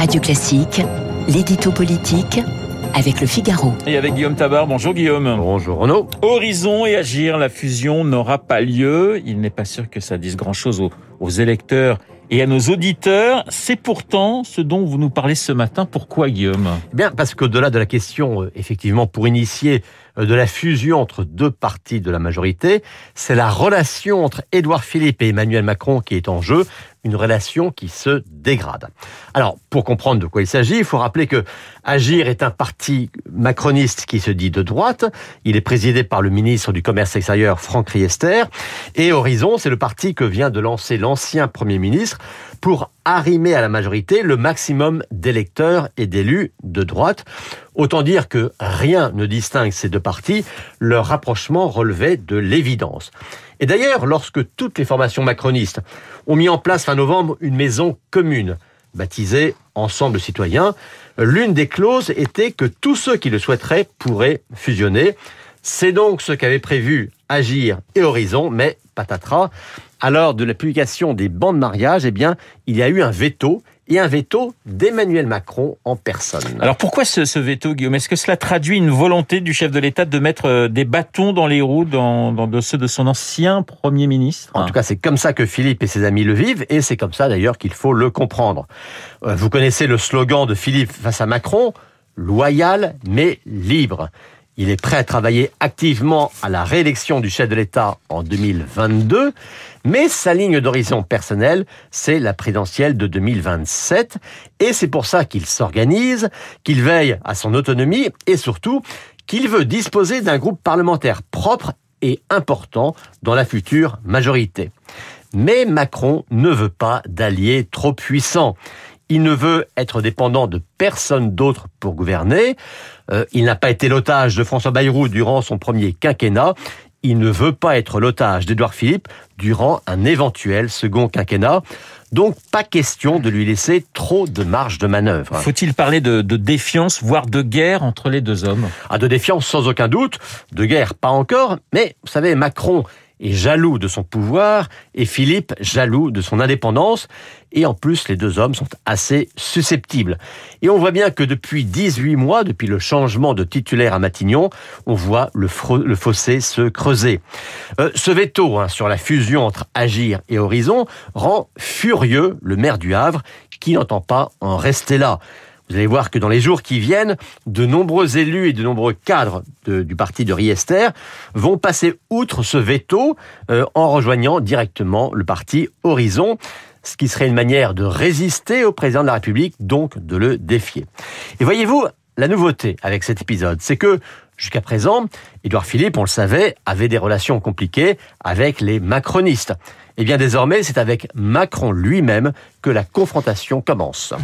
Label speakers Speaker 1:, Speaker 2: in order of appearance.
Speaker 1: Radio Classique, l'édito politique avec le Figaro.
Speaker 2: Et avec Guillaume Tabar. Bonjour Guillaume.
Speaker 3: Bonjour Renaud.
Speaker 2: Horizon et Agir, la fusion n'aura pas lieu. Il n'est pas sûr que ça dise grand-chose aux, aux électeurs et à nos auditeurs. C'est pourtant ce dont vous nous parlez ce matin. Pourquoi Guillaume?
Speaker 3: Eh Bien parce qu'au-delà de la question, euh, effectivement, pour initier euh, de la fusion entre deux partis de la majorité, c'est la relation entre Édouard Philippe et Emmanuel Macron qui est en jeu, une relation qui se dégrade. Alors, pour comprendre de quoi il s'agit, il faut rappeler que Agir est un parti macroniste qui se dit de droite. Il est présidé par le ministre du Commerce extérieur, Franck Riester. Et Horizon, c'est le parti que vient de lancer l'ancien Premier ministre pour arrimer à la majorité le maximum d'électeurs et d'élus de droite. Autant dire que rien ne distingue ces deux partis, leur rapprochement relevait de l'évidence. Et d'ailleurs, lorsque toutes les formations macronistes ont mis en place fin novembre une maison commune, baptisée Ensemble citoyens, l'une des clauses était que tous ceux qui le souhaiteraient pourraient fusionner. C'est donc ce qu'avaient prévu Agir et Horizon, mais patatras, à l'heure de la publication des bancs de mariage, eh bien, il y a eu un veto et un veto d'Emmanuel Macron en personne.
Speaker 2: Alors pourquoi ce, ce veto, Guillaume? Est-ce que cela traduit une volonté du chef de l'État de mettre euh, des bâtons dans les roues dans, dans de ceux de son ancien Premier ministre?
Speaker 3: En tout cas, c'est comme ça que Philippe et ses amis le vivent, et c'est comme ça d'ailleurs qu'il faut le comprendre. Euh, vous connaissez le slogan de Philippe face à Macron, loyal mais libre. Il est prêt à travailler activement à la réélection du chef de l'État en 2022, mais sa ligne d'horizon personnelle, c'est la présidentielle de 2027, et c'est pour ça qu'il s'organise, qu'il veille à son autonomie, et surtout qu'il veut disposer d'un groupe parlementaire propre et important dans la future majorité. Mais Macron ne veut pas d'alliés trop puissants. Il ne veut être dépendant de personne d'autre pour gouverner. Euh, il n'a pas été l'otage de François Bayrou durant son premier quinquennat. Il ne veut pas être l'otage d'Édouard Philippe durant un éventuel second quinquennat. Donc pas question de lui laisser trop de marge de manœuvre.
Speaker 2: Faut-il parler de, de, défiance, voire de guerre entre les deux hommes?
Speaker 3: Ah, de défiance sans aucun doute, de guerre pas encore, mais vous savez, Macron est jaloux de son pouvoir et Philippe jaloux de son indépendance. Et en plus, les deux hommes sont assez susceptibles. Et on voit bien que depuis 18 mois, depuis le changement de titulaire à Matignon, on voit le, fossé se creuser. Euh, ce veto hein, sur la fusion entre Agir et Horizon rend furieux le maire du Havre qui n'entend pas en rester là. Vous allez voir que dans les jours qui viennent, de nombreux élus et de nombreux cadres du parti de Riester vont passer outre ce veto euh, en rejoignant directement le parti Horizon ce qui serait une manière de résister au président de la République, donc de le défier. Et voyez-vous, la nouveauté avec cet épisode, c'est que jusqu'à présent, Édouard Philippe, on le savait, avait des relations compliquées avec les macronistes. Et bien désormais, c'est avec Macron lui-même que la confrontation commence.